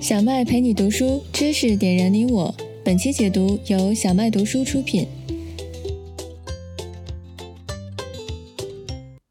小麦陪你读书，知识点燃你我。本期解读由小麦读书出品。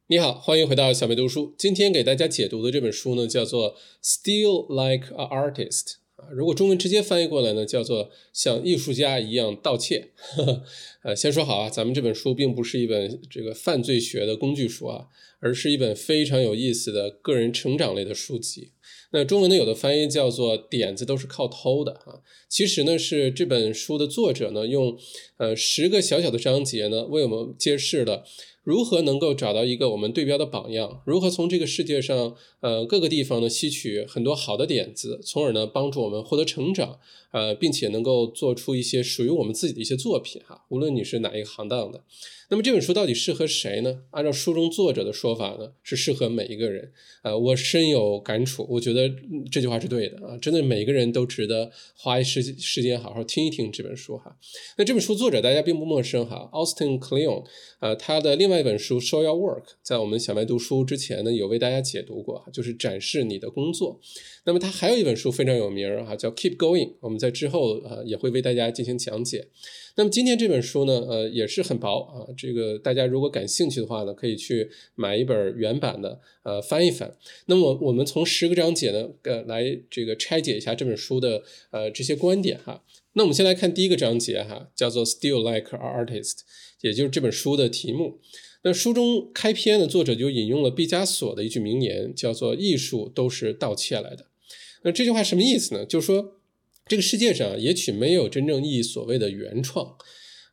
你好，欢迎回到小麦读书。今天给大家解读的这本书呢，叫做《Still Like a Artist》啊。如果中文直接翻译过来呢，叫做像艺术家一样盗窃。呃，先说好啊，咱们这本书并不是一本这个犯罪学的工具书啊，而是一本非常有意思的个人成长类的书籍。那中文呢，有的翻译叫做“点子都是靠偷的”啊。其实呢，是这本书的作者呢，用呃十个小小的章节呢，为我们揭示了如何能够找到一个我们对标的榜样，如何从这个世界上呃各个地方呢吸取很多好的点子，从而呢帮助我们获得成长，呃，并且能够做出一些属于我们自己的一些作品哈。无论你是哪一个行当的。那么这本书到底适合谁呢？按照书中作者的说法呢，是适合每一个人。呃，我深有感触，我觉得这句话是对的啊，真的每个人都值得花一时时间好好听一听这本书哈。那这本书作者大家并不陌生哈，Austin Kleon，呃，他的另外一本书《Show Your Work》在我们小麦读书之前呢有为大家解读过，就是展示你的工作。那么他还有一本书非常有名儿哈，叫《Keep Going》，我们在之后呃也会为大家进行讲解。那么今天这本书呢，呃，也是很薄啊。这个大家如果感兴趣的话呢，可以去买一本原版的，呃，翻一翻。那么我们从十个章节呢，呃，来这个拆解一下这本书的呃这些观点哈。那我们先来看第一个章节哈，叫做 “Still Like a Artist”，也就是这本书的题目。那书中开篇的作者就引用了毕加索的一句名言，叫做“艺术都是盗窃来的”。那这句话什么意思呢？就是说。这个世界上也许没有真正意义所谓的原创，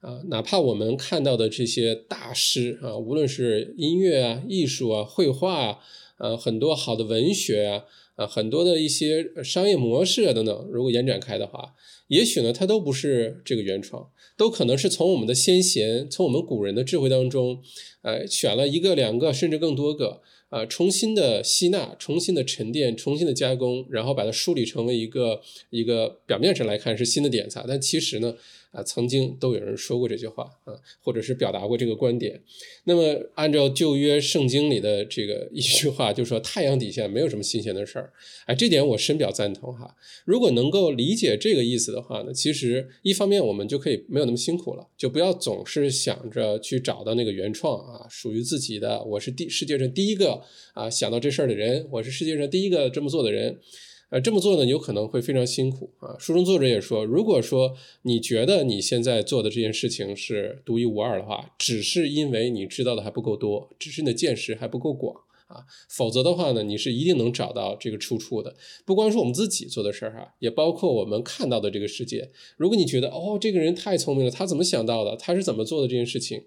啊，哪怕我们看到的这些大师啊，无论是音乐啊、艺术啊、绘画啊，呃，很多好的文学啊，啊，很多的一些商业模式啊等等，如果延展开的话，也许呢，它都不是这个原创，都可能是从我们的先贤，从我们古人的智慧当中，呃，选了一个、两个，甚至更多个。啊，重新的吸纳，重新的沉淀，重新的加工，然后把它梳理成为一个一个表面上来看是新的点子，但其实呢。啊，曾经都有人说过这句话啊，或者是表达过这个观点。那么，按照旧约圣经里的这个一句话，就说太阳底下没有什么新鲜的事儿。哎，这点我深表赞同哈。如果能够理解这个意思的话呢，其实一方面我们就可以没有那么辛苦了，就不要总是想着去找到那个原创啊，属于自己的。我是第世界上第一个啊想到这事儿的人，我是世界上第一个这么做的人。呃，这么做呢，有可能会非常辛苦啊。书中作者也说，如果说你觉得你现在做的这件事情是独一无二的话，只是因为你知道的还不够多，只是你的见识还不够广啊。否则的话呢，你是一定能找到这个出处的。不光是我们自己做的事儿哈，也包括我们看到的这个世界。如果你觉得哦，这个人太聪明了，他怎么想到的？他是怎么做的这件事情？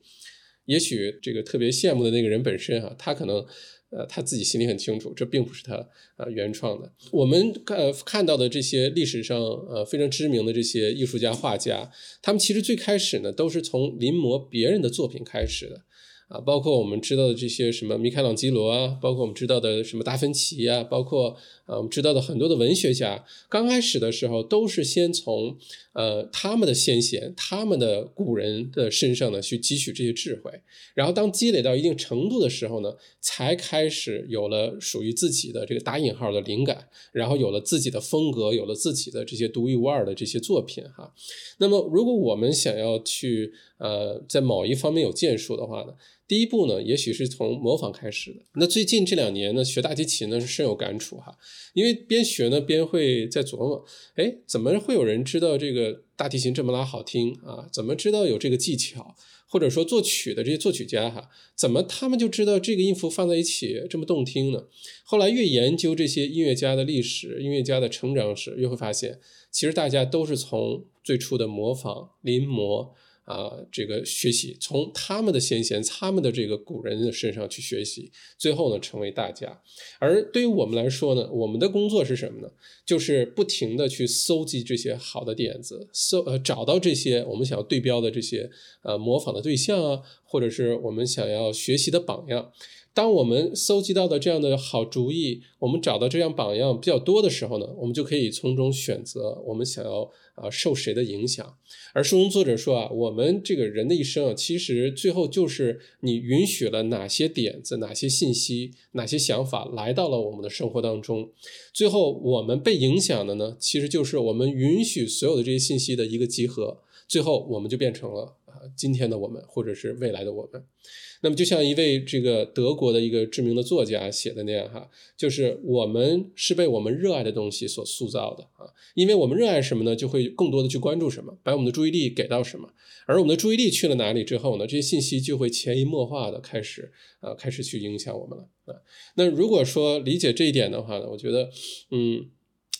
也许这个特别羡慕的那个人本身啊，他可能。呃，他自己心里很清楚，这并不是他呃原创的。我们呃看到的这些历史上呃非常知名的这些艺术家、画家，他们其实最开始呢都是从临摹别人的作品开始的。啊，包括我们知道的这些什么米开朗基罗啊，包括我们知道的什么达芬奇啊，包括呃我们知道的很多的文学家，刚开始的时候都是先从呃他们的先贤、他们的古人的身上呢去汲取这些智慧，然后当积累到一定程度的时候呢，才开始有了属于自己的这个打引号的灵感，然后有了自己的风格，有了自己的这些独一无二的这些作品哈。那么如果我们想要去呃在某一方面有建树的话呢？第一步呢，也许是从模仿开始的。那最近这两年呢，学大提琴呢是深有感触哈，因为边学呢边会在琢磨，哎，怎么会有人知道这个大提琴这么拉好听啊？怎么知道有这个技巧？或者说作曲的这些作曲家哈，怎么他们就知道这个音符放在一起这么动听呢？后来越研究这些音乐家的历史、音乐家的成长史，越会发现，其实大家都是从最初的模仿、临摹。啊，这个学习从他们的先贤、他们的这个古人的身上去学习，最后呢成为大家。而对于我们来说呢，我们的工作是什么呢？就是不停的去搜集这些好的点子，搜呃找到这些我们想要对标的这些呃模仿的对象啊，或者是我们想要学习的榜样。当我们搜集到的这样的好主意，我们找到这样榜样比较多的时候呢，我们就可以从中选择我们想要啊受谁的影响。而书中作者说啊，我们这个人的一生啊，其实最后就是你允许了哪些点子、哪些信息、哪些想法来到了我们的生活当中，最后我们被影响的呢，其实就是我们允许所有的这些信息的一个集合，最后我们就变成了啊今天的我们，或者是未来的我们。那么，就像一位这个德国的一个知名的作家写的那样，哈，就是我们是被我们热爱的东西所塑造的啊，因为我们热爱什么呢，就会更多的去关注什么，把我们的注意力给到什么，而我们的注意力去了哪里之后呢，这些信息就会潜移默化的开始，呃，开始去影响我们了啊。那如果说理解这一点的话呢，我觉得，嗯。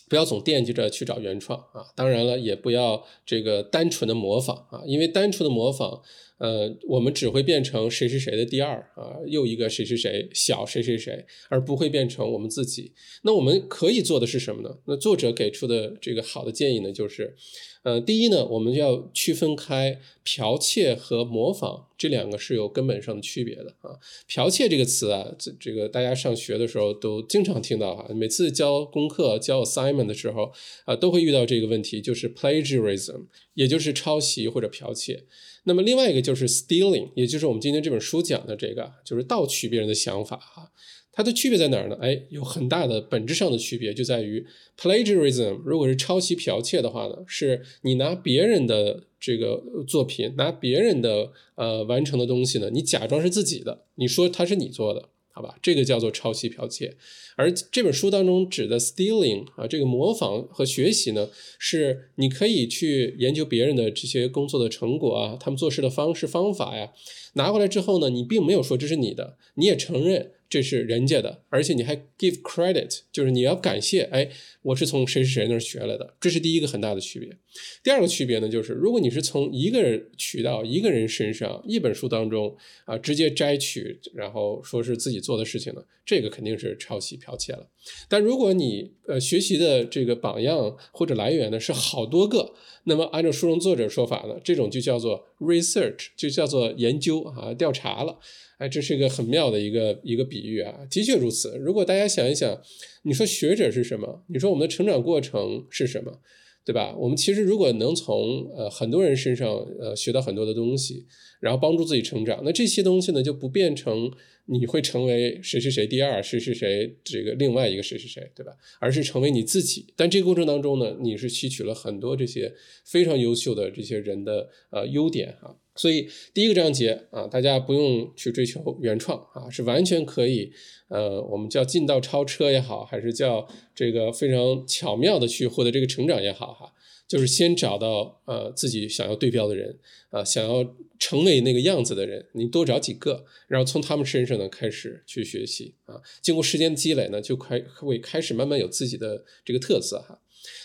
不要总惦记着去找原创啊，当然了，也不要这个单纯的模仿啊，因为单纯的模仿，呃，我们只会变成谁是谁的第二啊，又一个谁是谁小谁谁谁，而不会变成我们自己。那我们可以做的是什么呢？那作者给出的这个好的建议呢，就是。呃，第一呢，我们要区分开剽窃和模仿这两个是有根本上的区别的啊。剽窃这个词啊，这这个大家上学的时候都经常听到哈，每次交功课、交 assignment 的时候啊，都会遇到这个问题，就是 plagiarism，也就是抄袭或者剽窃。那么另外一个就是 stealing，也就是我们今天这本书讲的这个，就是盗取别人的想法哈。它的区别在哪儿呢？哎，有很大的本质上的区别，就在于 plagiarism 如果是抄袭剽窃的话呢，是你拿别人的这个作品，拿别人的呃完成的东西呢，你假装是自己的，你说它是你做的，好吧？这个叫做抄袭剽窃。而这本书当中指的 stealing 啊，这个模仿和学习呢，是你可以去研究别人的这些工作的成果啊，他们做事的方式方法呀，拿回来之后呢，你并没有说这是你的，你也承认。这是人家的，而且你还 give credit，就是你要感谢，哎，我是从谁谁谁那儿学来的，这是第一个很大的区别。第二个区别呢，就是如果你是从一个人渠道、一个人身上、一本书当中啊直接摘取，然后说是自己做的事情呢，这个肯定是抄袭剽窃了。但如果你呃学习的这个榜样或者来源呢是好多个，那么按照书中作者说法呢，这种就叫做 research，就叫做研究啊调查了。哎，这是一个很妙的一个一个比喻啊，的确如此。如果大家想一想，你说学者是什么？你说我们的成长过程是什么？对吧？我们其实如果能从呃很多人身上呃学到很多的东西，然后帮助自己成长，那这些东西呢就不变成你会成为谁是谁第二，谁是谁这个另外一个谁是谁，对吧？而是成为你自己。但这个过程当中呢，你是吸取了很多这些非常优秀的这些人的呃优点啊。所以第一个章节啊，大家不用去追求原创啊，是完全可以，呃，我们叫进道超车也好，还是叫这个非常巧妙的去获得这个成长也好，哈，就是先找到呃自己想要对标的人啊，想要成为那个样子的人，你多找几个，然后从他们身上呢开始去学习啊，经过时间积累呢，就开会开始慢慢有自己的这个特色哈。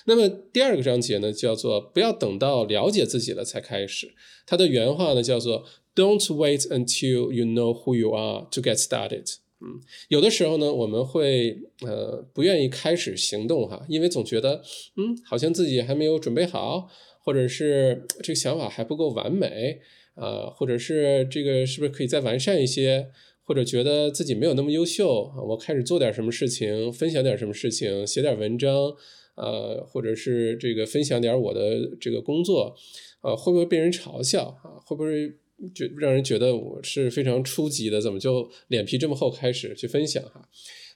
那么第二个章节呢，叫做不要等到了解自己了才开始。它的原话呢叫做 "Don't wait until you know who you are to get started." 嗯，有的时候呢，我们会呃不愿意开始行动哈，因为总觉得嗯好像自己还没有准备好，或者是这个想法还不够完美啊，或者是这个是不是可以再完善一些，或者觉得自己没有那么优秀，我开始做点什么事情，分享点什么事情，写点文章。呃，或者是这个分享点我的这个工作，呃，会不会被人嘲笑啊？会不会就让人觉得我是非常初级的？怎么就脸皮这么厚开始去分享哈？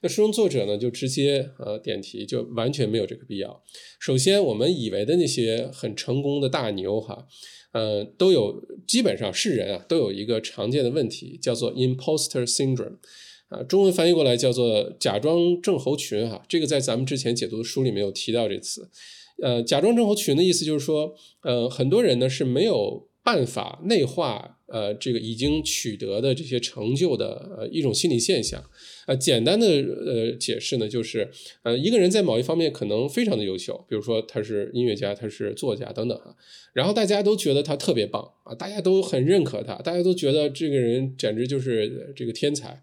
那书中作者呢就直接呃点题，就完全没有这个必要。首先，我们以为的那些很成功的大牛哈，呃，都有基本上是人啊，都有一个常见的问题，叫做 imposter syndrome。啊，中文翻译过来叫做“假装症候群”哈，这个在咱们之前解读的书里面有提到这词。呃，假装症候群的意思就是说，呃，很多人呢是没有办法内化呃这个已经取得的这些成就的呃一种心理现象。呃，简单的呃解释呢，就是呃一个人在某一方面可能非常的优秀，比如说他是音乐家，他是作家等等哈，然后大家都觉得他特别棒啊，大家都很认可他，大家都觉得这个人简直就是这个天才。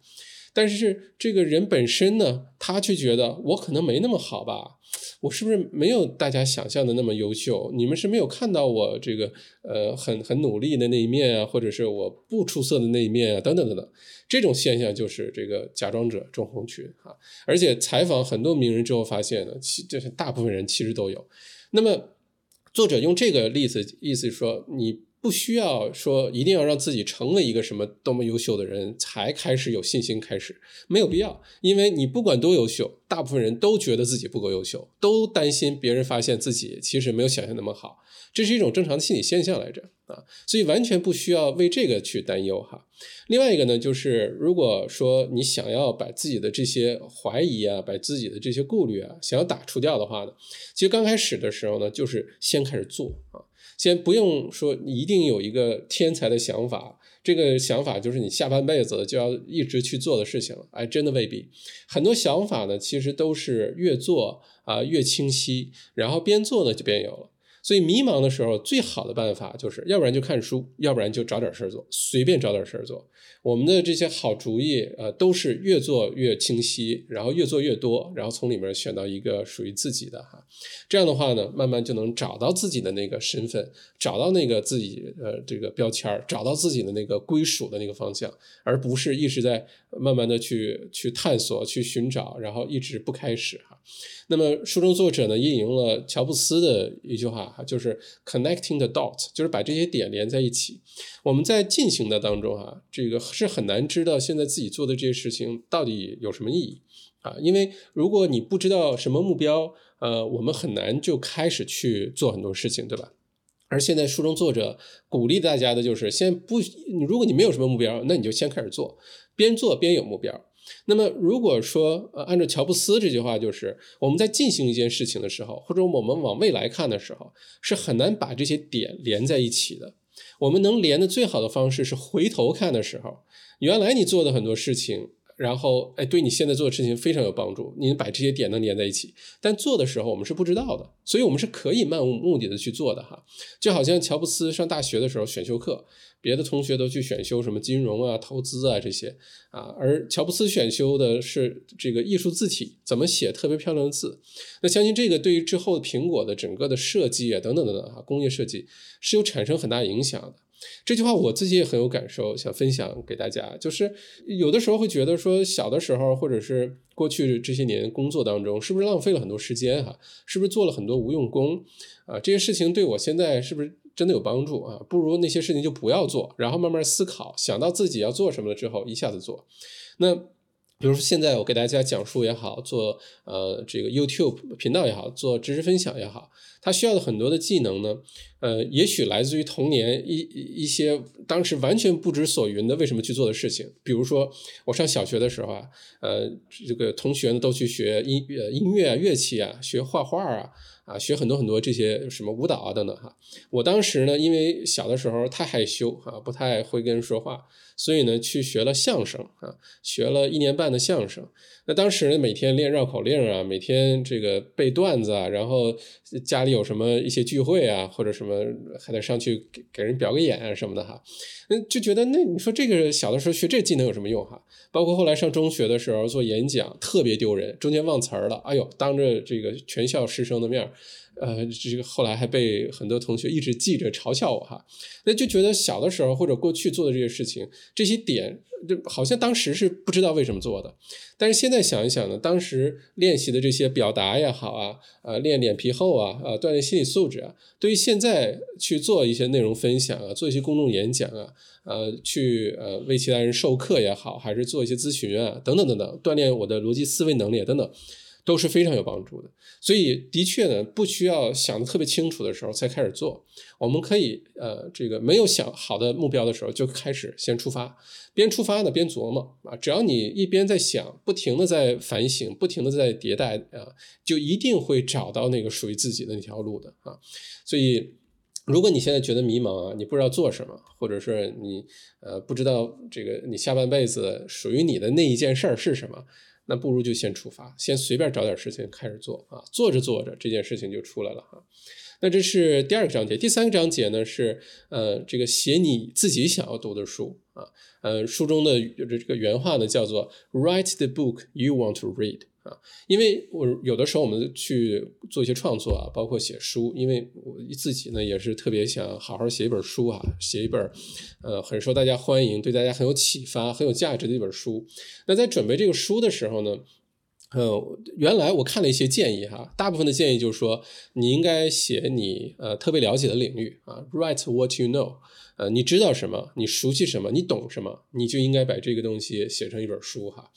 但是这个人本身呢，他却觉得我可能没那么好吧，我是不是没有大家想象的那么优秀？你们是没有看到我这个呃很很努力的那一面啊，或者是我不出色的那一面啊，等等等等。这种现象就是这个假装者症候群啊。而且采访很多名人之后发现呢，其就是大部分人其实都有。那么作者用这个例子，意思说你。不需要说一定要让自己成为一个什么多么优秀的人才开始有信心开始，没有必要，因为你不管多优秀，大部分人都觉得自己不够优秀，都担心别人发现自己其实没有想象那么好，这是一种正常的心理现象来着啊，所以完全不需要为这个去担忧哈。另外一个呢，就是如果说你想要把自己的这些怀疑啊，把自己的这些顾虑啊，想要打除掉的话呢，其实刚开始的时候呢，就是先开始做啊。先不用说，你一定有一个天才的想法，这个想法就是你下半辈子就要一直去做的事情。哎，真的未必。很多想法呢，其实都是越做啊越清晰，然后边做呢就边有了。所以迷茫的时候，最好的办法就是，要不然就看书，要不然就找点事儿做，随便找点事儿做。我们的这些好主意，呃，都是越做越清晰，然后越做越多，然后从里面选到一个属于自己的哈。这样的话呢，慢慢就能找到自己的那个身份，找到那个自己呃这个标签找到自己的那个归属的那个方向，而不是一直在慢慢的去去探索、去寻找，然后一直不开始哈。那么书中作者呢引用了乔布斯的一句话，就是 connecting the dots，就是把这些点连在一起。我们在进行的当中哈，这个是很难知道现在自己做的这些事情到底有什么意义啊，因为如果你不知道什么目标，呃，我们很难就开始去做很多事情，对吧？而现在书中作者鼓励大家的就是先不，如果你没有什么目标，那你就先开始做，边做边有目标。那么，如果说呃，按照乔布斯这句话，就是我们在进行一件事情的时候，或者我们往未来看的时候，是很难把这些点连在一起的。我们能连的最好的方式是回头看的时候，原来你做的很多事情。然后，哎，对你现在做的事情非常有帮助。你把这些点能连在一起，但做的时候我们是不知道的，所以我们是可以漫无目的的去做的哈。就好像乔布斯上大学的时候选修课，别的同学都去选修什么金融啊、投资啊这些啊，而乔布斯选修的是这个艺术字体，怎么写特别漂亮的字。那相信这个对于之后苹果的整个的设计啊等等等等哈，工业设计是有产生很大影响的。这句话我自己也很有感受，想分享给大家。就是有的时候会觉得说，小的时候或者是过去这些年工作当中，是不是浪费了很多时间哈？是不是做了很多无用功啊？这些事情对我现在是不是真的有帮助啊？不如那些事情就不要做，然后慢慢思考，想到自己要做什么了之后，一下子做。那比如说现在我给大家讲述也好，做呃这个 YouTube 频道也好，做知识分享也好。他需要的很多的技能呢，呃，也许来自于童年一一些当时完全不知所云的为什么去做的事情。比如说，我上小学的时候啊，呃，这个同学呢都去学音乐、音乐啊、乐器啊，学画画啊，啊，学很多很多这些什么舞蹈啊等等哈。我当时呢，因为小的时候太害羞啊，不太会跟人说话，所以呢，去学了相声啊，学了一年半的相声。那当时，每天练绕口令啊，每天这个背段子啊，然后家里有什么一些聚会啊，或者什么还得上去给给人表个演啊什么的哈，嗯，就觉得那你说这个小的时候学这技能有什么用哈？包括后来上中学的时候做演讲，特别丢人，中间忘词儿了，哎呦，当着这个全校师生的面。呃，这个后来还被很多同学一直记着嘲笑我哈，那就觉得小的时候或者过去做的这些事情，这些点就好像当时是不知道为什么做的，但是现在想一想呢，当时练习的这些表达也好啊，呃，练脸皮厚啊，呃，锻炼心理素质啊，对于现在去做一些内容分享啊，做一些公众演讲啊，呃，去呃为其他人授课也好，还是做一些咨询啊，等等等等，锻炼我的逻辑思维能力等等。都是非常有帮助的，所以的确呢，不需要想的特别清楚的时候才开始做。我们可以呃，这个没有想好的目标的时候就开始先出发，边出发呢边琢磨啊。只要你一边在想，不停的在反省，不停的在迭代啊，就一定会找到那个属于自己的那条路的啊。所以，如果你现在觉得迷茫啊，你不知道做什么，或者是你呃不知道这个你下半辈子属于你的那一件事儿是什么。那不如就先出发，先随便找点事情开始做啊，做着做着这件事情就出来了哈。那这是第二个章节，第三个章节呢是呃这个写你自己想要读的书啊，呃书中的这这个原话呢叫做 Write the book you want to read 啊，因为我有的时候我们去做一些创作啊，包括写书，因为我自己呢也是特别想好好写一本书啊，写一本呃很受大家欢迎、对大家很有启发、很有价值的一本书。那在准备这个书的时候呢，呃，原来我看了一些建议哈，大部分的建议就是说你应该写你呃特别了解的领域啊，write what you know。呃，你知道什么？你熟悉什么？你懂什么？你就应该把这个东西写成一本书哈。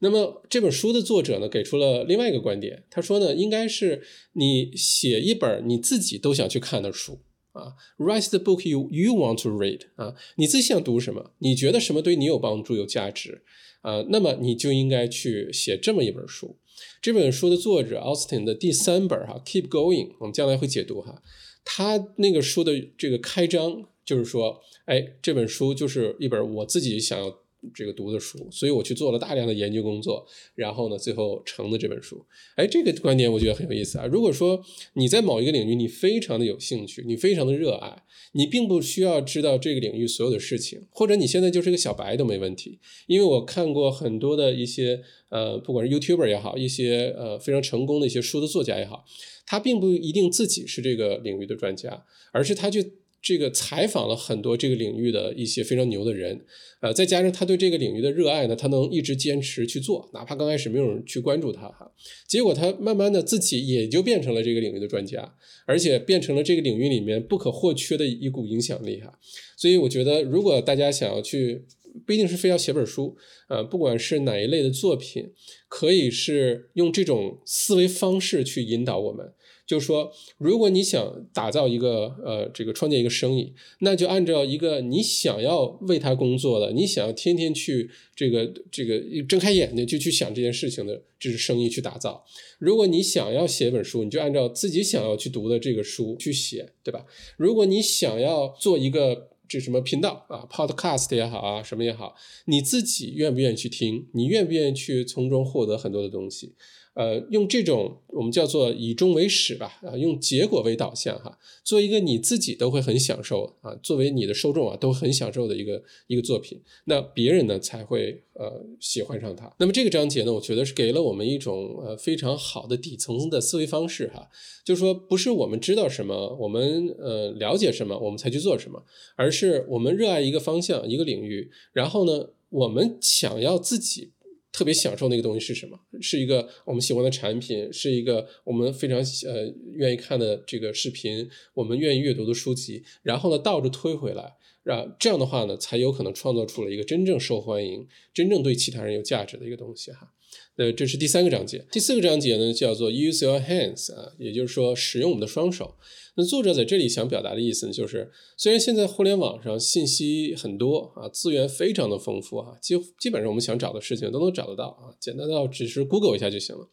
那么这本书的作者呢，给出了另外一个观点，他说呢，应该是你写一本你自己都想去看的书啊，write the book you you want to read 啊，你自己想读什么？你觉得什么对你有帮助、有价值呃？那么你就应该去写这么一本书。这本书的作者 Austin 的第三本哈，Keep Going，我们将来会解读哈。他那个书的这个开章。就是说，哎，这本书就是一本我自己想要这个读的书，所以我去做了大量的研究工作，然后呢，最后成的这本书。哎，这个观点我觉得很有意思啊。如果说你在某一个领域你非常的有兴趣，你非常的热爱，你并不需要知道这个领域所有的事情，或者你现在就是个小白都没问题。因为我看过很多的一些呃，不管是 YouTuber 也好，一些呃非常成功的一些书的作家也好，他并不一定自己是这个领域的专家，而是他去。这个采访了很多这个领域的一些非常牛的人，呃，再加上他对这个领域的热爱呢，他能一直坚持去做，哪怕刚开始没有人去关注他哈，结果他慢慢的自己也就变成了这个领域的专家，而且变成了这个领域里面不可或缺的一股影响力哈。所以我觉得，如果大家想要去，不一定是非要写本书，呃，不管是哪一类的作品，可以是用这种思维方式去引导我们。就是说，如果你想打造一个呃，这个创建一个生意，那就按照一个你想要为他工作的，你想要天天去这个这个睁开眼睛就去想这件事情的，这是生意去打造。如果你想要写本书，你就按照自己想要去读的这个书去写，对吧？如果你想要做一个这什么频道啊，podcast 也好啊，什么也好，你自己愿不愿意去听？你愿不愿意去从中获得很多的东西？呃，用这种我们叫做以终为始吧，啊，用结果为导向哈，做一个你自己都会很享受啊，作为你的受众啊都很享受的一个一个作品，那别人呢才会呃喜欢上它。那么这个章节呢，我觉得是给了我们一种呃非常好的底层的思维方式哈，就是说不是我们知道什么，我们呃了解什么，我们才去做什么，而是我们热爱一个方向一个领域，然后呢，我们想要自己。特别享受那个东西是什么？是一个我们喜欢的产品，是一个我们非常呃愿意看的这个视频，我们愿意阅读的书籍。然后呢，倒着推回来，让这样的话呢，才有可能创造出了一个真正受欢迎、真正对其他人有价值的一个东西哈。呃，这是第三个章节。第四个章节呢，叫做 Use your hands 啊，也就是说使用我们的双手。那作者在这里想表达的意思呢，就是虽然现在互联网上信息很多啊，资源非常的丰富啊，基基本上我们想找的事情都能找得到啊，简单到只是 Google 一下就行了。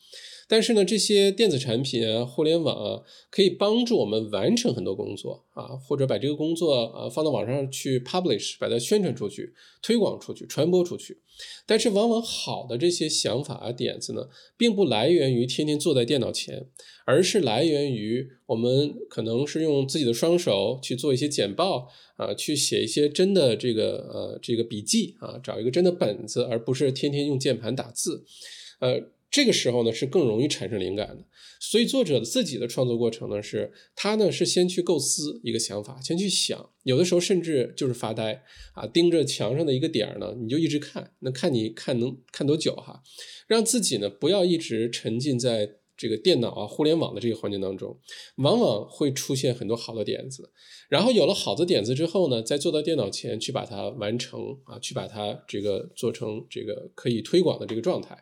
但是呢，这些电子产品啊，互联网啊，可以帮助我们完成很多工作啊，或者把这个工作啊放到网上去 publish，把它宣传出去、推广出去、传播出去。但是往往好的这些想法啊、点子呢，并不来源于天天坐在电脑前，而是来源于我们可能是用自己的双手去做一些简报啊，去写一些真的这个呃这个笔记啊，找一个真的本子，而不是天天用键盘打字，呃。这个时候呢，是更容易产生灵感的。所以作者自己的创作过程呢，是他呢是先去构思一个想法，先去想，有的时候甚至就是发呆啊，盯着墙上的一个点儿呢，你就一直看，那看你看能看多久哈，让自己呢不要一直沉浸在。这个电脑啊，互联网的这个环境当中，往往会出现很多好的点子。然后有了好的点子之后呢，再坐到电脑前去把它完成啊，去把它这个做成这个可以推广的这个状态。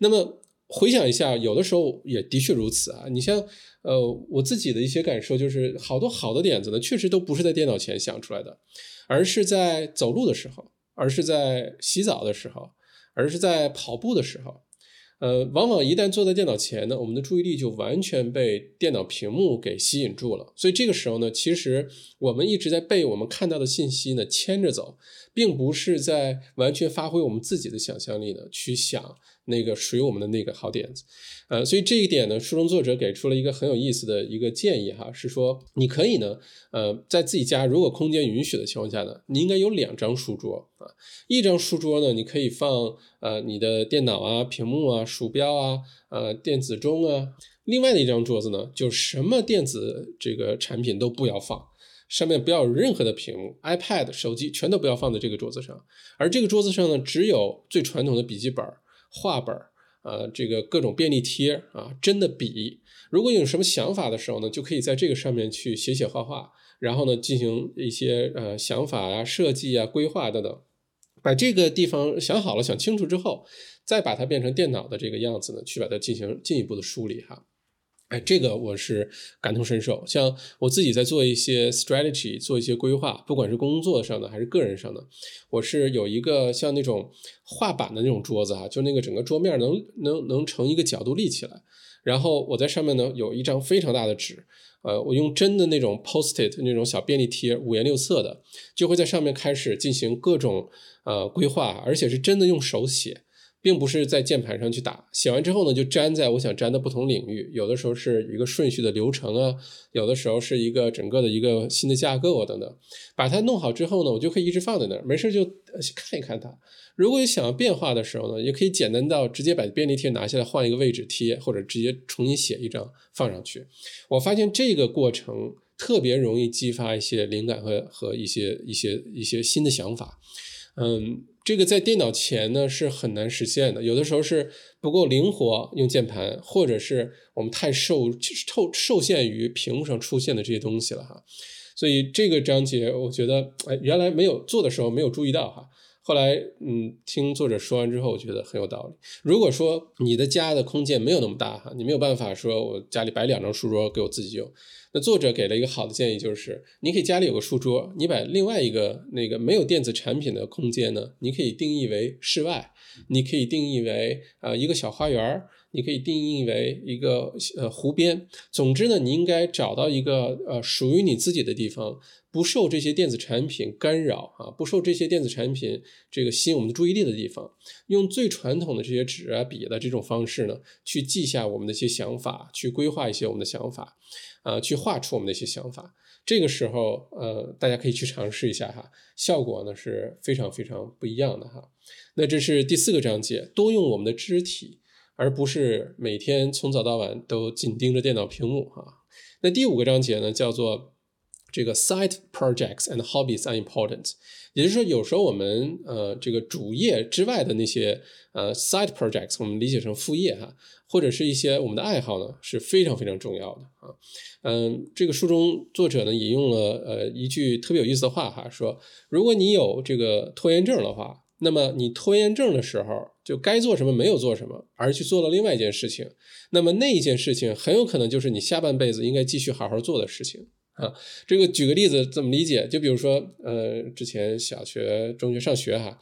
那么回想一下，有的时候也的确如此啊。你像呃，我自己的一些感受就是，好多好的点子呢，确实都不是在电脑前想出来的，而是在走路的时候，而是在洗澡的时候，而是在跑步的时候。呃，往往一旦坐在电脑前呢，我们的注意力就完全被电脑屏幕给吸引住了。所以这个时候呢，其实我们一直在被我们看到的信息呢牵着走，并不是在完全发挥我们自己的想象力呢去想那个属于我们的那个好点子。呃，所以这一点呢，书中作者给出了一个很有意思的一个建议哈，是说你可以呢，呃，在自己家如果空间允许的情况下呢，你应该有两张书桌啊，一张书桌呢，你可以放呃你的电脑啊、屏幕啊、鼠标啊、呃电子钟啊，另外的一张桌子呢，就什么电子这个产品都不要放，上面不要有任何的屏幕，iPad、手机全都不要放在这个桌子上，而这个桌子上呢，只有最传统的笔记本、画本。啊，这个各种便利贴啊，真的笔，如果有什么想法的时候呢，就可以在这个上面去写写画画，然后呢，进行一些呃想法啊、设计啊、规划等等，把这个地方想好了、想清楚之后，再把它变成电脑的这个样子呢，去把它进行进一步的梳理哈。哎，这个我是感同身受。像我自己在做一些 strategy，做一些规划，不管是工作上的还是个人上的，我是有一个像那种画板的那种桌子哈，就那个整个桌面能能能成一个角度立起来，然后我在上面呢有一张非常大的纸，呃，我用真的那种 post-it 那种小便利贴，五颜六色的，就会在上面开始进行各种呃规划，而且是真的用手写。并不是在键盘上去打，写完之后呢，就粘在我想粘的不同领域。有的时候是一个顺序的流程啊，有的时候是一个整个的一个新的架构啊等等。把它弄好之后呢，我就可以一直放在那儿，没事就看一看它。如果有想要变化的时候呢，也可以简单到直接把便利贴拿下来换一个位置贴，或者直接重新写一张放上去。我发现这个过程特别容易激发一些灵感和和一些一些一些新的想法。嗯。这个在电脑前呢是很难实现的，有的时候是不够灵活用键盘，或者是我们太受受受限于屏幕上出现的这些东西了哈。所以这个章节我觉得，哎，原来没有做的时候没有注意到哈。后来嗯，听作者说完之后，我觉得很有道理。如果说你的家的空间没有那么大哈，你没有办法说我家里摆两张书桌给我自己用。那作者给了一个好的建议，就是你可以家里有个书桌，你把另外一个那个没有电子产品的空间呢，你可以定义为室外，你可以定义为啊一个小花园，你可以定义为一个呃湖边。总之呢，你应该找到一个呃属于你自己的地方，不受这些电子产品干扰啊，不受这些电子产品这个吸引我们的注意力的地方，用最传统的这些纸啊笔的这种方式呢，去记下我们的一些想法，去规划一些我们的想法。啊，去画出我们的一些想法，这个时候，呃，大家可以去尝试一下哈，效果呢是非常非常不一样的哈。那这是第四个章节，多用我们的肢体，而不是每天从早到晚都紧盯着电脑屏幕哈。那第五个章节呢，叫做这个 side projects and hobbies are important，也就是说，有时候我们呃这个主业之外的那些呃 side projects，我们理解成副业哈。或者是一些我们的爱好呢，是非常非常重要的啊。嗯，这个书中作者呢引用了呃一句特别有意思的话哈，说如果你有这个拖延症的话，那么你拖延症的时候就该做什么没有做什么，而去做了另外一件事情，那么那一件事情很有可能就是你下半辈子应该继续好好做的事情啊。这个举个例子怎么理解？就比如说呃，之前小学、中学上学哈。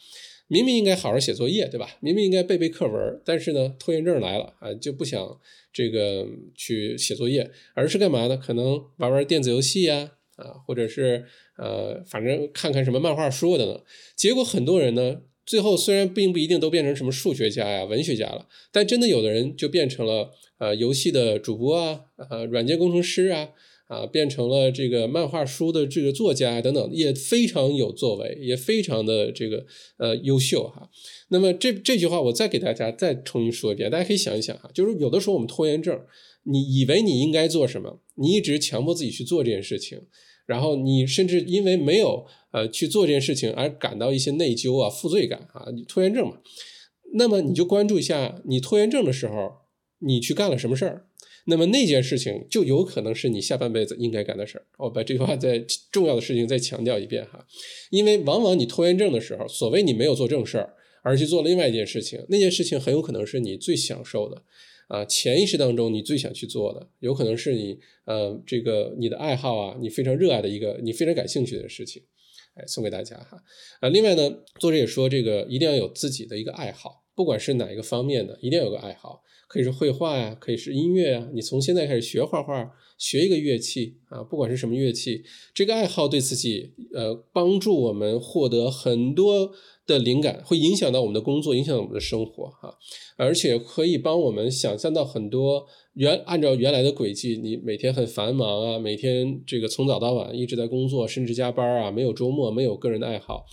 明明应该好好写作业，对吧？明明应该背背课文，但是呢，拖延症来了啊，就不想这个去写作业，而是干嘛呢？可能玩玩电子游戏呀，啊，或者是呃，反正看看什么漫画书的呢。结果很多人呢，最后虽然并不一定都变成什么数学家呀、文学家了，但真的有的人就变成了呃游戏的主播啊，呃，软件工程师啊。啊，变成了这个漫画书的这个作家等等，也非常有作为，也非常的这个呃优秀哈。那么这这句话我再给大家再重新说一遍，大家可以想一想哈，就是有的时候我们拖延症，你以为你应该做什么，你一直强迫自己去做这件事情，然后你甚至因为没有呃去做这件事情而感到一些内疚啊、负罪感啊，你拖延症嘛。那么你就关注一下，你拖延症的时候，你去干了什么事儿。那么那件事情就有可能是你下半辈子应该干的事儿。我把这句话再重要的事情再强调一遍哈，因为往往你拖延症的时候，所谓你没有做正事儿，而去做另外一件事情，那件事情很有可能是你最享受的，啊，潜意识当中你最想去做的，有可能是你呃这个你的爱好啊，你非常热爱的一个你非常感兴趣的事情，哎，送给大家哈。啊，另外呢，作者也说这个一定要有自己的一个爱好。不管是哪一个方面的，一定要有个爱好，可以是绘画呀，可以是音乐啊。你从现在开始学画画，学一个乐器啊，不管是什么乐器，这个爱好对自己呃帮助我们获得很多。的灵感会影响到我们的工作，影响我们的生活，哈，而且可以帮我们想象到很多原按照原来的轨迹，你每天很繁忙啊，每天这个从早到晚一直在工作，甚至加班啊，没有周末，没有个人的爱好，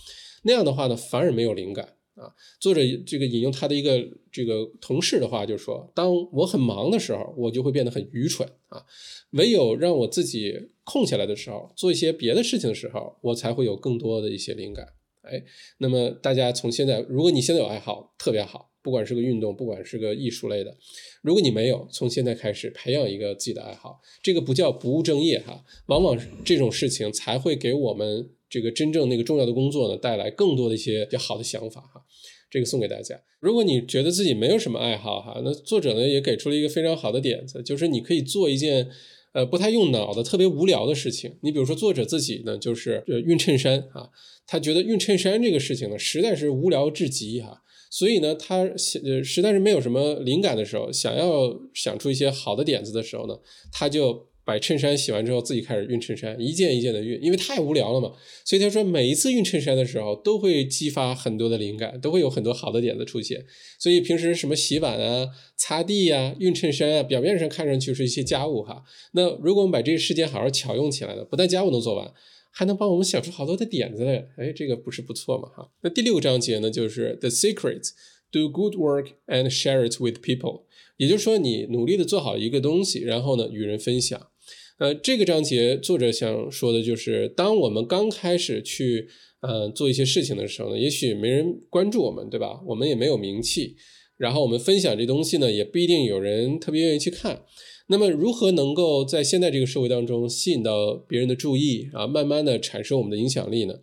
那样的话呢，反而没有灵感啊。作者这个引用他的一个这个同事的话，就是说，当我很忙的时候，我就会变得很愚蠢啊，唯有让我自己空下来的时候，做一些别的事情的时候，我才会有更多的一些灵感。哎，那么大家从现在，如果你现在有爱好，特别好，不管是个运动，不管是个艺术类的，如果你没有，从现在开始培养一个自己的爱好，这个不叫不务正业哈，往往这种事情才会给我们这个真正那个重要的工作呢带来更多的一些比较好的想法哈，这个送给大家。如果你觉得自己没有什么爱好哈，那作者呢也给出了一个非常好的点子，就是你可以做一件。呃，不太用脑的、特别无聊的事情，你比如说作者自己呢，就是呃熨衬衫啊，他觉得熨衬衫这个事情呢，实在是无聊至极哈，所以呢，他呃实在是没有什么灵感的时候，想要想出一些好的点子的时候呢，他就。把衬衫洗完之后，自己开始熨衬衫，一件一件的熨，因为太无聊了嘛。所以他说，每一次熨衬衫的时候，都会激发很多的灵感，都会有很多好的点子出现。所以平时什么洗碗啊、擦地呀、熨衬衫啊，表面上看上去是一些家务哈。那如果我们把这个时间好好巧用起来呢，不但家务能做完，还能帮我们想出好多的点子来。哎，这个不是不错嘛哈。那第六章节呢，就是 The Secret: Do Good Work and Share It with People。也就是说，你努力的做好一个东西，然后呢，与人分享。呃，这个章节作者想说的就是，当我们刚开始去呃做一些事情的时候呢，也许没人关注我们，对吧？我们也没有名气，然后我们分享这东西呢，也不一定有人特别愿意去看。那么，如何能够在现在这个社会当中吸引到别人的注意啊，慢慢的产生我们的影响力呢？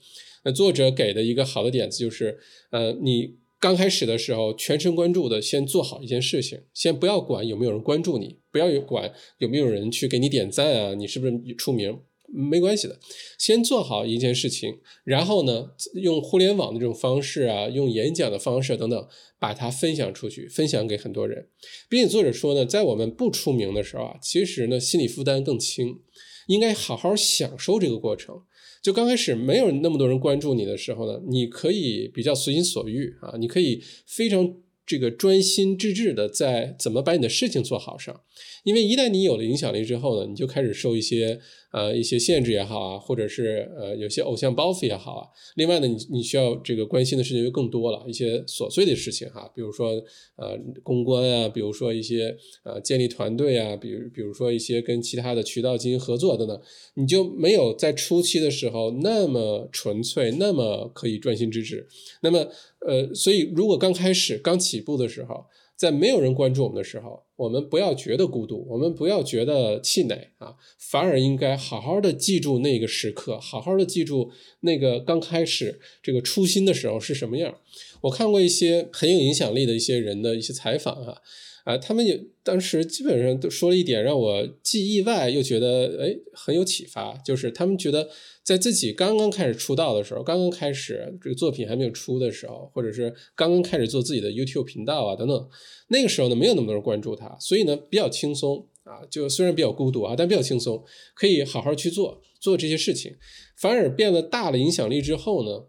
那作者给的一个好的点子就是，呃，你。刚开始的时候，全神贯注的先做好一件事情，先不要管有没有人关注你，不要管有没有人去给你点赞啊，你是不是出名，没关系的，先做好一件事情，然后呢，用互联网的这种方式啊，用演讲的方式等等，把它分享出去，分享给很多人，并且作者说呢，在我们不出名的时候啊，其实呢，心理负担更轻，应该好好享受这个过程。就刚开始没有那么多人关注你的时候呢，你可以比较随心所欲啊，你可以非常这个专心致志的在怎么把你的事情做好上。因为一旦你有了影响力之后呢，你就开始受一些呃一些限制也好啊，或者是呃有些偶像包袱也好啊。另外呢，你你需要这个关心的事情就更多了，一些琐碎的事情哈，比如说呃公关啊，比如说一些呃建立团队啊，比如比如说一些跟其他的渠道进行合作等等，你就没有在初期的时候那么纯粹，那么可以专心致志。那么呃，所以如果刚开始刚起步的时候。在没有人关注我们的时候，我们不要觉得孤独，我们不要觉得气馁啊，反而应该好好的记住那个时刻，好好的记住那个刚开始这个初心的时候是什么样。我看过一些很有影响力的一些人的一些采访啊。啊，他们也当时基本上都说了一点，让我既意外又觉得哎很有启发，就是他们觉得在自己刚刚开始出道的时候，刚刚开始这个作品还没有出的时候，或者是刚刚开始做自己的 YouTube 频道啊等等，那个时候呢没有那么多人关注他，所以呢比较轻松啊，就虽然比较孤独啊，但比较轻松，可以好好去做做这些事情，反而变得大了影响力之后呢，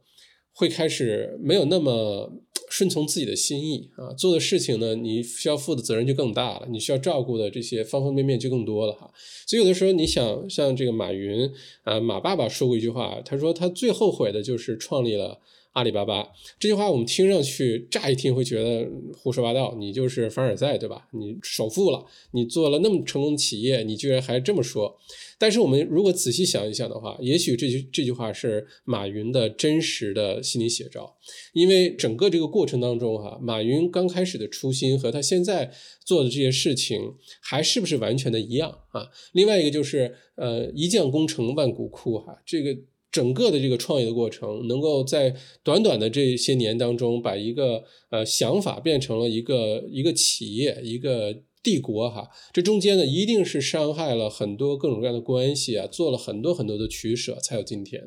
会开始没有那么。顺从自己的心意啊，做的事情呢，你需要负的责任就更大了，你需要照顾的这些方方面面就更多了哈。所以有的时候你想，像这个马云啊，马爸爸说过一句话，他说他最后悔的就是创立了。阿里巴巴这句话，我们听上去乍一听会觉得胡说八道。你就是凡尔赛，对吧？你首富了，你做了那么成功的企业，你居然还这么说。但是我们如果仔细想一想的话，也许这句这句话是马云的真实的心理写照。因为整个这个过程当中，哈，马云刚开始的初心和他现在做的这些事情，还是不是完全的一样啊？另外一个就是，呃，一将功成万骨枯，哈，这个。整个的这个创业的过程，能够在短短的这些年当中，把一个呃想法变成了一个一个企业、一个帝国哈，这中间呢，一定是伤害了很多各种各样的关系啊，做了很多很多的取舍，才有今天。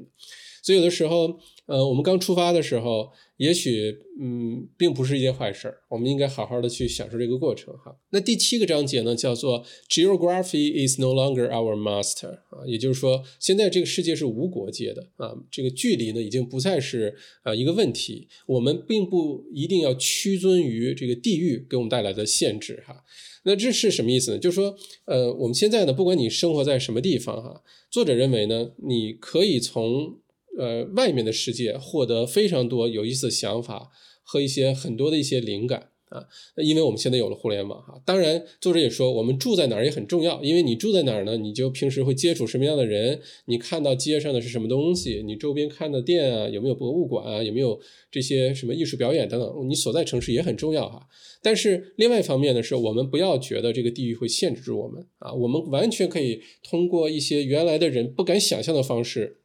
所以有的时候，呃，我们刚出发的时候。也许，嗯，并不是一件坏事儿。我们应该好好的去享受这个过程，哈。那第七个章节呢，叫做 Geography is no longer our master 啊，也就是说，现在这个世界是无国界的啊，这个距离呢，已经不再是啊一个问题。我们并不一定要屈尊于这个地域给我们带来的限制，哈。那这是什么意思呢？就是说，呃，我们现在呢，不管你生活在什么地方，哈，作者认为呢，你可以从呃，外面的世界获得非常多有意思的想法和一些很多的一些灵感啊，因为我们现在有了互联网哈。当然，作者也说，我们住在哪儿也很重要，因为你住在哪儿呢，你就平时会接触什么样的人，你看到街上的是什么东西，你周边看的店啊，有没有博物馆啊，有没有这些什么艺术表演等等，你所在城市也很重要哈。但是另外一方面呢，是我们不要觉得这个地域会限制住我们啊，我们完全可以通过一些原来的人不敢想象的方式。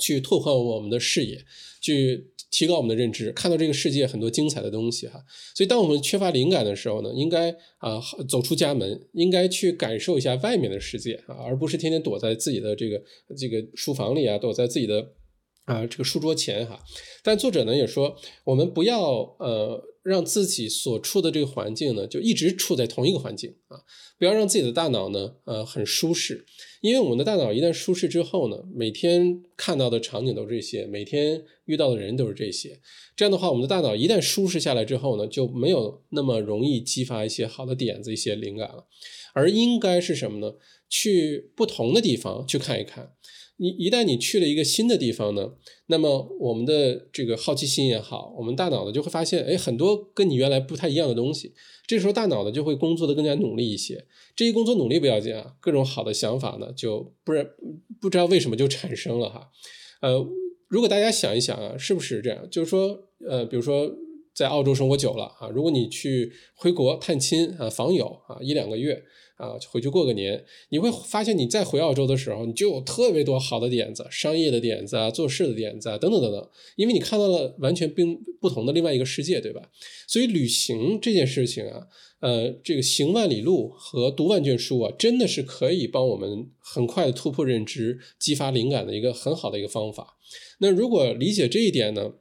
去拓宽我们的视野，去提高我们的认知，看到这个世界很多精彩的东西哈。所以，当我们缺乏灵感的时候呢，应该啊走出家门，应该去感受一下外面的世界啊，而不是天天躲在自己的这个这个书房里啊，躲在自己的啊这个书桌前哈。但作者呢也说，我们不要呃。让自己所处的这个环境呢，就一直处在同一个环境啊，不要让自己的大脑呢，呃，很舒适，因为我们的大脑一旦舒适之后呢，每天看到的场景都是这些，每天遇到的人都是这些，这样的话，我们的大脑一旦舒适下来之后呢，就没有那么容易激发一些好的点子、一些灵感了，而应该是什么呢？去不同的地方去看一看。你一旦你去了一个新的地方呢，那么我们的这个好奇心也好，我们大脑呢就会发现，哎，很多跟你原来不太一样的东西。这时候大脑呢就会工作的更加努力一些。这一工作努力不要紧啊，各种好的想法呢就不然不知道为什么就产生了哈。呃，如果大家想一想啊，是不是这样？就是说，呃，比如说在澳洲生活久了啊，如果你去回国探亲啊、访友啊一两个月。啊，回去过个年，你会发现你再回澳洲的时候，你就有特别多好的点子，商业的点子啊，做事的点子啊，等等等等。因为你看到了完全并不同的另外一个世界，对吧？所以旅行这件事情啊，呃，这个行万里路和读万卷书啊，真的是可以帮我们很快的突破认知、激发灵感的一个很好的一个方法。那如果理解这一点呢？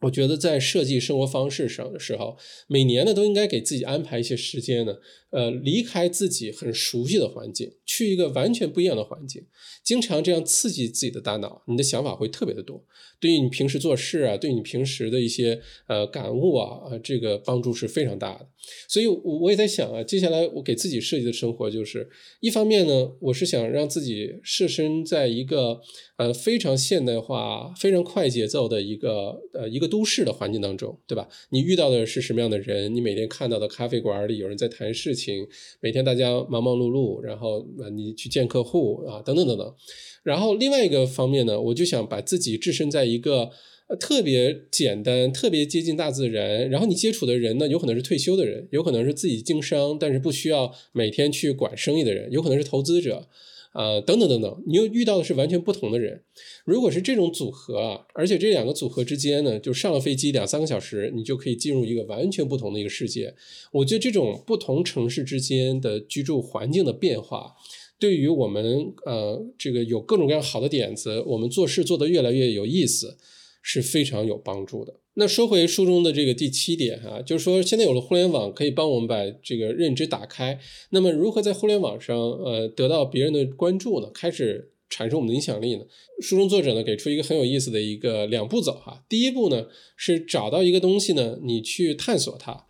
我觉得在设计生活方式上的时候，每年呢都应该给自己安排一些时间呢，呃，离开自己很熟悉的环境，去一个完全不一样的环境，经常这样刺激自己的大脑，你的想法会特别的多，对于你平时做事啊，对你平时的一些呃感悟啊，这个帮助是非常大的。所以，我也在想啊，接下来我给自己设计的生活就是，一方面呢，我是想让自己设身在一个呃非常现代化、非常快节奏的一个呃一个。都市的环境当中，对吧？你遇到的是什么样的人？你每天看到的咖啡馆里有人在谈事情，情每天大家忙忙碌碌，然后啊，你去见客户啊，等等等等。然后另外一个方面呢，我就想把自己置身在一个特别简单、特别接近大自然。然后你接触的人呢，有可能是退休的人，有可能是自己经商，但是不需要每天去管生意的人，有可能是投资者。啊，等等等等，你又遇到的是完全不同的人。如果是这种组合啊，而且这两个组合之间呢，就上了飞机两三个小时，你就可以进入一个完全不同的一个世界。我觉得这种不同城市之间的居住环境的变化，对于我们呃这个有各种各样好的点子，我们做事做得越来越有意思，是非常有帮助的。那说回书中的这个第七点哈，就是说现在有了互联网，可以帮我们把这个认知打开。那么如何在互联网上呃得到别人的关注呢？开始产生我们的影响力呢？书中作者呢给出一个很有意思的一个两步走哈。第一步呢是找到一个东西呢，你去探索它。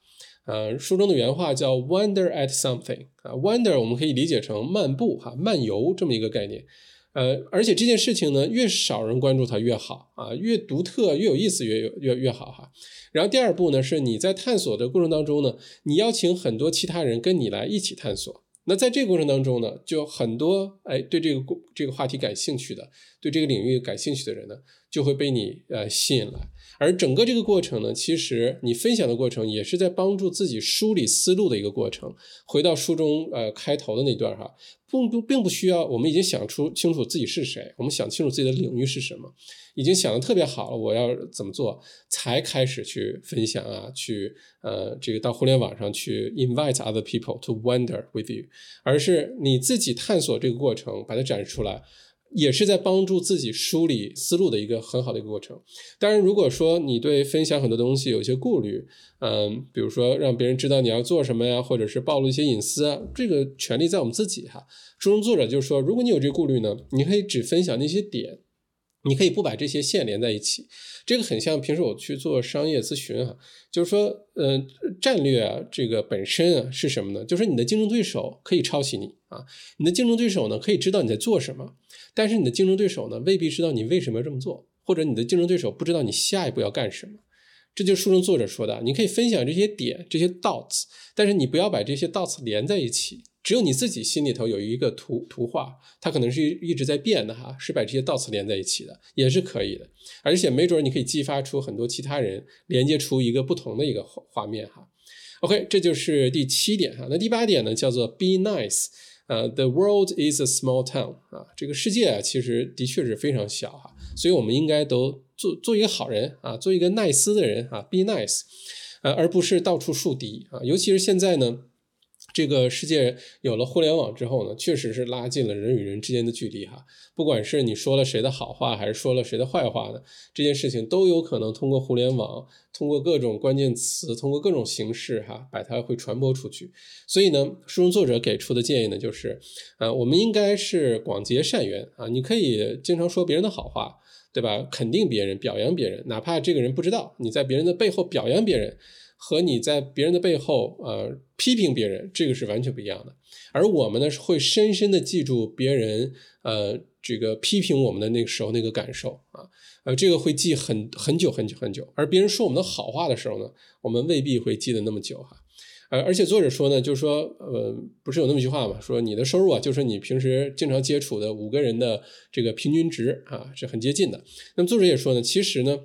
呃，书中的原话叫 “wonder at something” 啊，wonder 我们可以理解成漫步哈、漫游这么一个概念。呃，而且这件事情呢，越少人关注它越好啊，越独特越有意思越越越好哈。然后第二步呢，是你在探索的过程当中呢，你邀请很多其他人跟你来一起探索。那在这个过程当中呢，就很多哎对这个这个话题感兴趣的，对这个领域感兴趣的人呢，就会被你呃吸引来。而整个这个过程呢，其实你分享的过程也是在帮助自己梳理思路的一个过程。回到书中呃开头的那段哈。并不并不需要，我们已经想出清楚自己是谁，我们想清楚自己的领域是什么，已经想的特别好了，我要怎么做，才开始去分享啊，去呃这个到互联网上去 invite other people to wonder with you，而是你自己探索这个过程，把它展示出来，也是在帮助自己梳理思路的一个很好的一个过程。当然，如果说你对分享很多东西有些顾虑，嗯，比如说让别人知道你要做什么呀，或者是暴露一些隐私啊，这个权利在我们自己哈。书中作者就说，如果你有这个顾虑呢，你可以只分享那些点。你可以不把这些线连在一起，这个很像平时我去做商业咨询啊，就是说，呃，战略啊，这个本身啊是什么呢？就是你的竞争对手可以抄袭你啊，你的竞争对手呢可以知道你在做什么，但是你的竞争对手呢未必知道你为什么要这么做，或者你的竞争对手不知道你下一步要干什么。这就是书中作者说的，你可以分享这些点，这些 dots，但是你不要把这些 dots 连在一起。只有你自己心里头有一个图图画，它可能是一直在变的哈，是把这些 dots 连在一起的，也是可以的。而且没准你可以激发出很多其他人，连接出一个不同的一个画画面哈。OK，这就是第七点哈。那第八点呢，叫做 be nice。呃，the world is a small town 啊，这个世界啊，其实的确是非常小哈，所以我们应该都做做一个好人啊，做一个耐斯的人啊，be nice，呃，而不是到处树敌啊，尤其是现在呢。这个世界有了互联网之后呢，确实是拉近了人与人之间的距离哈。不管是你说了谁的好话，还是说了谁的坏话呢，这件事情都有可能通过互联网，通过各种关键词，通过各种形式哈，把它会传播出去。所以呢，书中作者给出的建议呢，就是，呃，我们应该是广结善缘啊。你可以经常说别人的好话，对吧？肯定别人，表扬别人，哪怕这个人不知道，你在别人的背后表扬别人。和你在别人的背后，呃，批评别人，这个是完全不一样的。而我们呢，会深深的记住别人，呃，这个批评我们的那个时候那个感受啊，呃，这个会记很很久很久很久。而别人说我们的好话的时候呢，我们未必会记得那么久哈。呃，而且作者说呢，就是说，呃，不是有那么一句话嘛，说你的收入啊，就是你平时经常接触的五个人的这个平均值啊，是很接近的。那么作者也说呢，其实呢。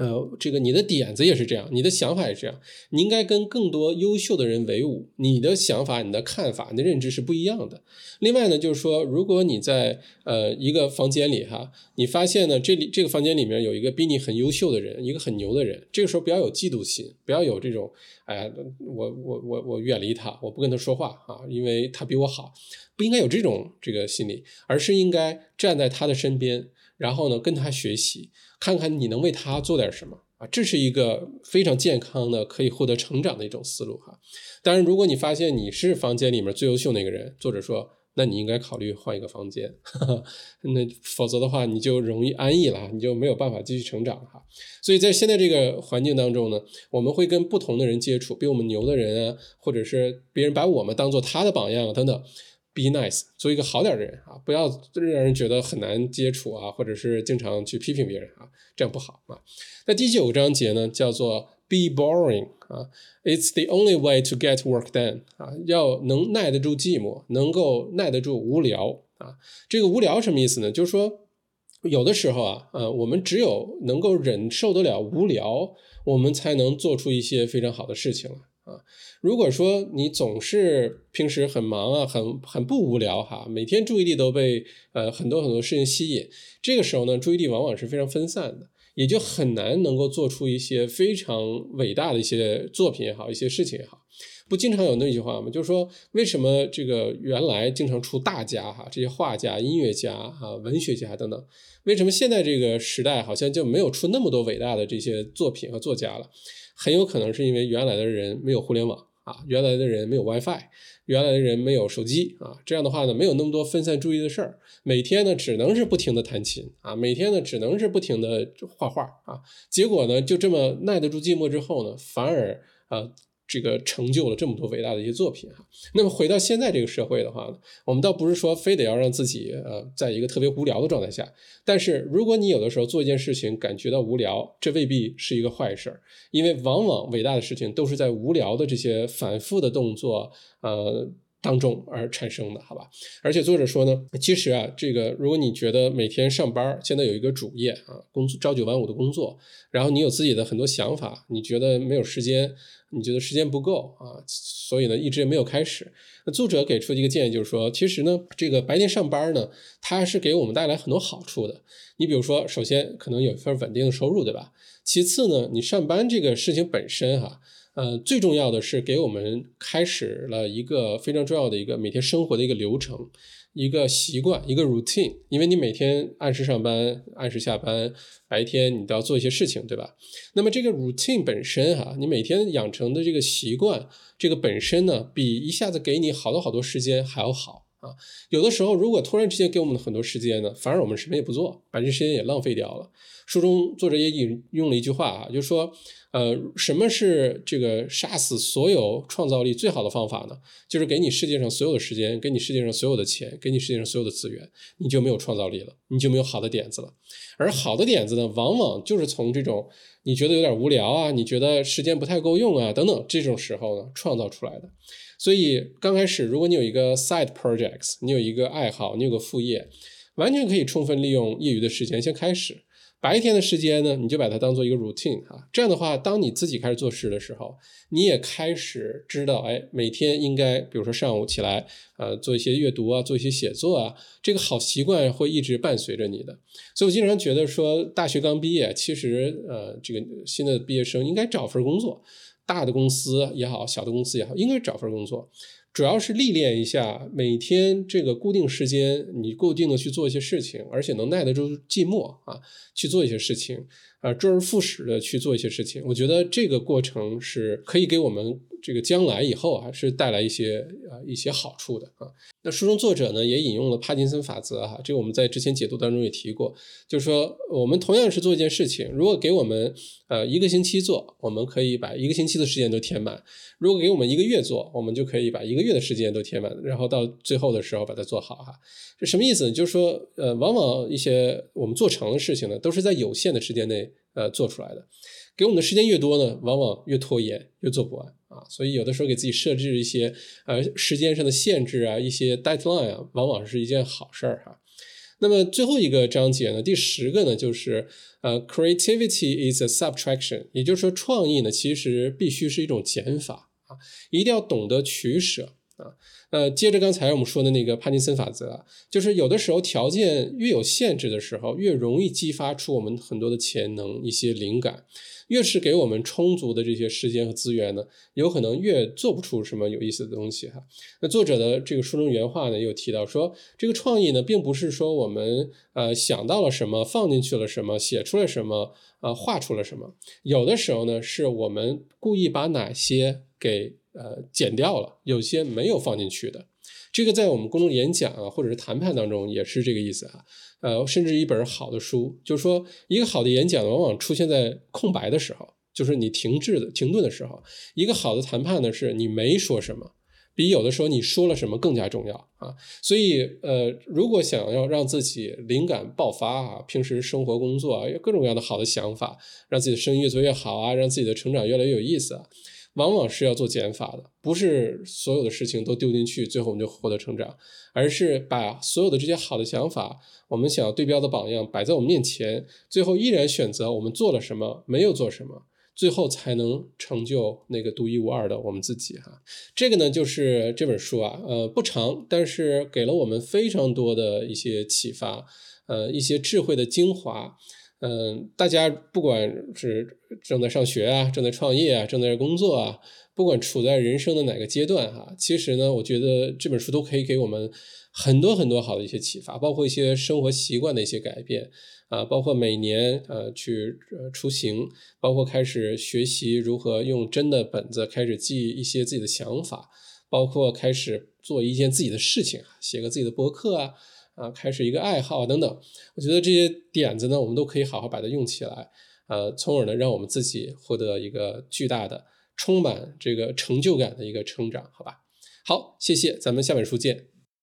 呃，这个你的点子也是这样，你的想法也是这样，你应该跟更多优秀的人为伍。你的想法、你的看法、你的认知是不一样的。另外呢，就是说，如果你在呃一个房间里哈，你发现呢这里这个房间里面有一个比你很优秀的人，一个很牛的人，这个时候不要有嫉妒心，不要有这种哎，我我我我远离他，我不跟他说话啊，因为他比我好，不应该有这种这个心理，而是应该站在他的身边，然后呢跟他学习。看看你能为他做点什么啊，这是一个非常健康的、可以获得成长的一种思路哈。当然，如果你发现你是房间里面最优秀那个人，作者说，那你应该考虑换一个房间，那否则的话你就容易安逸了，你就没有办法继续成长哈。所以在现在这个环境当中呢，我们会跟不同的人接触，比我们牛的人啊，或者是别人把我们当做他的榜样等等。Be nice，做一个好点的人啊，不要让人觉得很难接触啊，或者是经常去批评别人啊，这样不好啊。那第九章节呢，叫做 Be boring 啊，It's the only way to get work done 啊，要能耐得住寂寞，能够耐得住无聊啊。这个无聊什么意思呢？就是说，有的时候啊，呃，我们只有能够忍受得了无聊，我们才能做出一些非常好的事情来。啊，如果说你总是平时很忙啊，很很不无聊哈，每天注意力都被呃很多很多事情吸引，这个时候呢，注意力往往是非常分散的，也就很难能够做出一些非常伟大的一些作品也好，一些事情也好。不经常有那句话吗？就是说，为什么这个原来经常出大家哈，这些画家、音乐家啊、文学家等等，为什么现在这个时代好像就没有出那么多伟大的这些作品和作家了？很有可能是因为原来的人没有互联网啊，原来的人没有 WiFi，原来的人没有手机啊，这样的话呢，没有那么多分散注意的事儿，每天呢只能是不停的弹琴啊，每天呢只能是不停的画画啊，结果呢就这么耐得住寂寞之后呢，反而啊。这个成就了这么多伟大的一些作品哈。那么回到现在这个社会的话呢，我们倒不是说非得要让自己呃在一个特别无聊的状态下，但是如果你有的时候做一件事情感觉到无聊，这未必是一个坏事儿，因为往往伟大的事情都是在无聊的这些反复的动作呃当中而产生的，好吧？而且作者说呢，其实啊，这个如果你觉得每天上班现在有一个主业啊，工作朝九晚五的工作，然后你有自己的很多想法，你觉得没有时间。你觉得时间不够啊，所以呢一直也没有开始。那作者给出一个建议就是说，其实呢，这个白天上班呢，它是给我们带来很多好处的。你比如说，首先可能有一份稳定的收入，对吧？其次呢，你上班这个事情本身哈，呃，最重要的是给我们开始了一个非常重要的一个每天生活的一个流程。一个习惯，一个 routine，因为你每天按时上班，按时下班，白天你都要做一些事情，对吧？那么这个 routine 本身哈，你每天养成的这个习惯，这个本身呢，比一下子给你好多好多时间还要好啊。有的时候，如果突然之间给我们很多时间呢，反而我们什么也不做，把这时间也浪费掉了。书中作者也引用了一句话啊，就是说。呃，什么是这个杀死所有创造力最好的方法呢？就是给你世界上所有的时间，给你世界上所有的钱，给你世界上所有的资源，你就没有创造力了，你就没有好的点子了。而好的点子呢，往往就是从这种你觉得有点无聊啊，你觉得时间不太够用啊，等等这种时候呢，创造出来的。所以刚开始，如果你有一个 side projects，你有一个爱好，你有个副业，完全可以充分利用业余的时间先开始。白天的时间呢，你就把它当做一个 routine 啊，这样的话，当你自己开始做事的时候，你也开始知道，哎，每天应该，比如说上午起来，呃，做一些阅读啊，做一些写作啊，这个好习惯会一直伴随着你的。所以我经常觉得说，大学刚毕业，其实，呃，这个新的毕业生应该找份工作，大的公司也好，小的公司也好，应该找份工作。主要是历练一下，每天这个固定时间，你固定的去做一些事情，而且能耐得住寂寞啊，去做一些事情，啊，周而复始的去做一些事情。我觉得这个过程是可以给我们。这个将来以后啊，是带来一些啊一些好处的啊。那书中作者呢也引用了帕金森法则哈，这个我们在之前解读当中也提过，就是说我们同样是做一件事情，如果给我们呃一个星期做，我们可以把一个星期的时间都填满；如果给我们一个月做，我们就可以把一个月的时间都填满，然后到最后的时候把它做好哈。这什么意思呢？就是说呃，往往一些我们做成的事情呢，都是在有限的时间内呃做出来的。给我们的时间越多呢，往往越拖延，越做不完啊。所以有的时候给自己设置一些呃时间上的限制啊，一些 deadline 啊，往往是一件好事儿哈。那么最后一个章节呢，第十个呢，就是呃，creativity is a subtraction，也就是说创意呢，其实必须是一种减法啊，一定要懂得取舍啊。呃，接着刚才我们说的那个帕金森法则，就是有的时候条件越有限制的时候，越容易激发出我们很多的潜能，一些灵感。越是给我们充足的这些时间和资源呢，有可能越做不出什么有意思的东西哈。那作者的这个书中原话呢，又提到说，这个创意呢，并不是说我们呃想到了什么，放进去了什么，写出了什么，呃画出了什么。有的时候呢，是我们故意把哪些给呃剪掉了，有些没有放进去的。这个在我们公众演讲啊，或者是谈判当中也是这个意思啊。呃，甚至一本好的书，就是说，一个好的演讲往往出现在空白的时候，就是你停滞的、停顿的时候。一个好的谈判呢，是你没说什么，比有的时候你说了什么更加重要啊。所以，呃，如果想要让自己灵感爆发啊，平时生活工作啊，有各种各样的好的想法，让自己的生意越做越好啊，让自己的成长越来越有意思啊。往往是要做减法的，不是所有的事情都丢进去，最后我们就获得成长，而是把所有的这些好的想法，我们想要对标的榜样摆在我们面前，最后依然选择我们做了什么，没有做什么，最后才能成就那个独一无二的我们自己哈。这个呢，就是这本书啊，呃，不长，但是给了我们非常多的一些启发，呃，一些智慧的精华。嗯，大家不管是正在上学啊，正在创业啊，正在工作啊，不管处在人生的哪个阶段哈，其实呢，我觉得这本书都可以给我们很多很多好的一些启发，包括一些生活习惯的一些改变啊，包括每年呃去出行，包括开始学习如何用真的本子开始记一些自己的想法，包括开始做一件自己的事情，写个自己的博客啊。啊，开始一个爱好等等，我觉得这些点子呢，我们都可以好好把它用起来，呃，从而呢，让我们自己获得一个巨大的、充满这个成就感的一个成长，好吧？好，谢谢，咱们下本书见。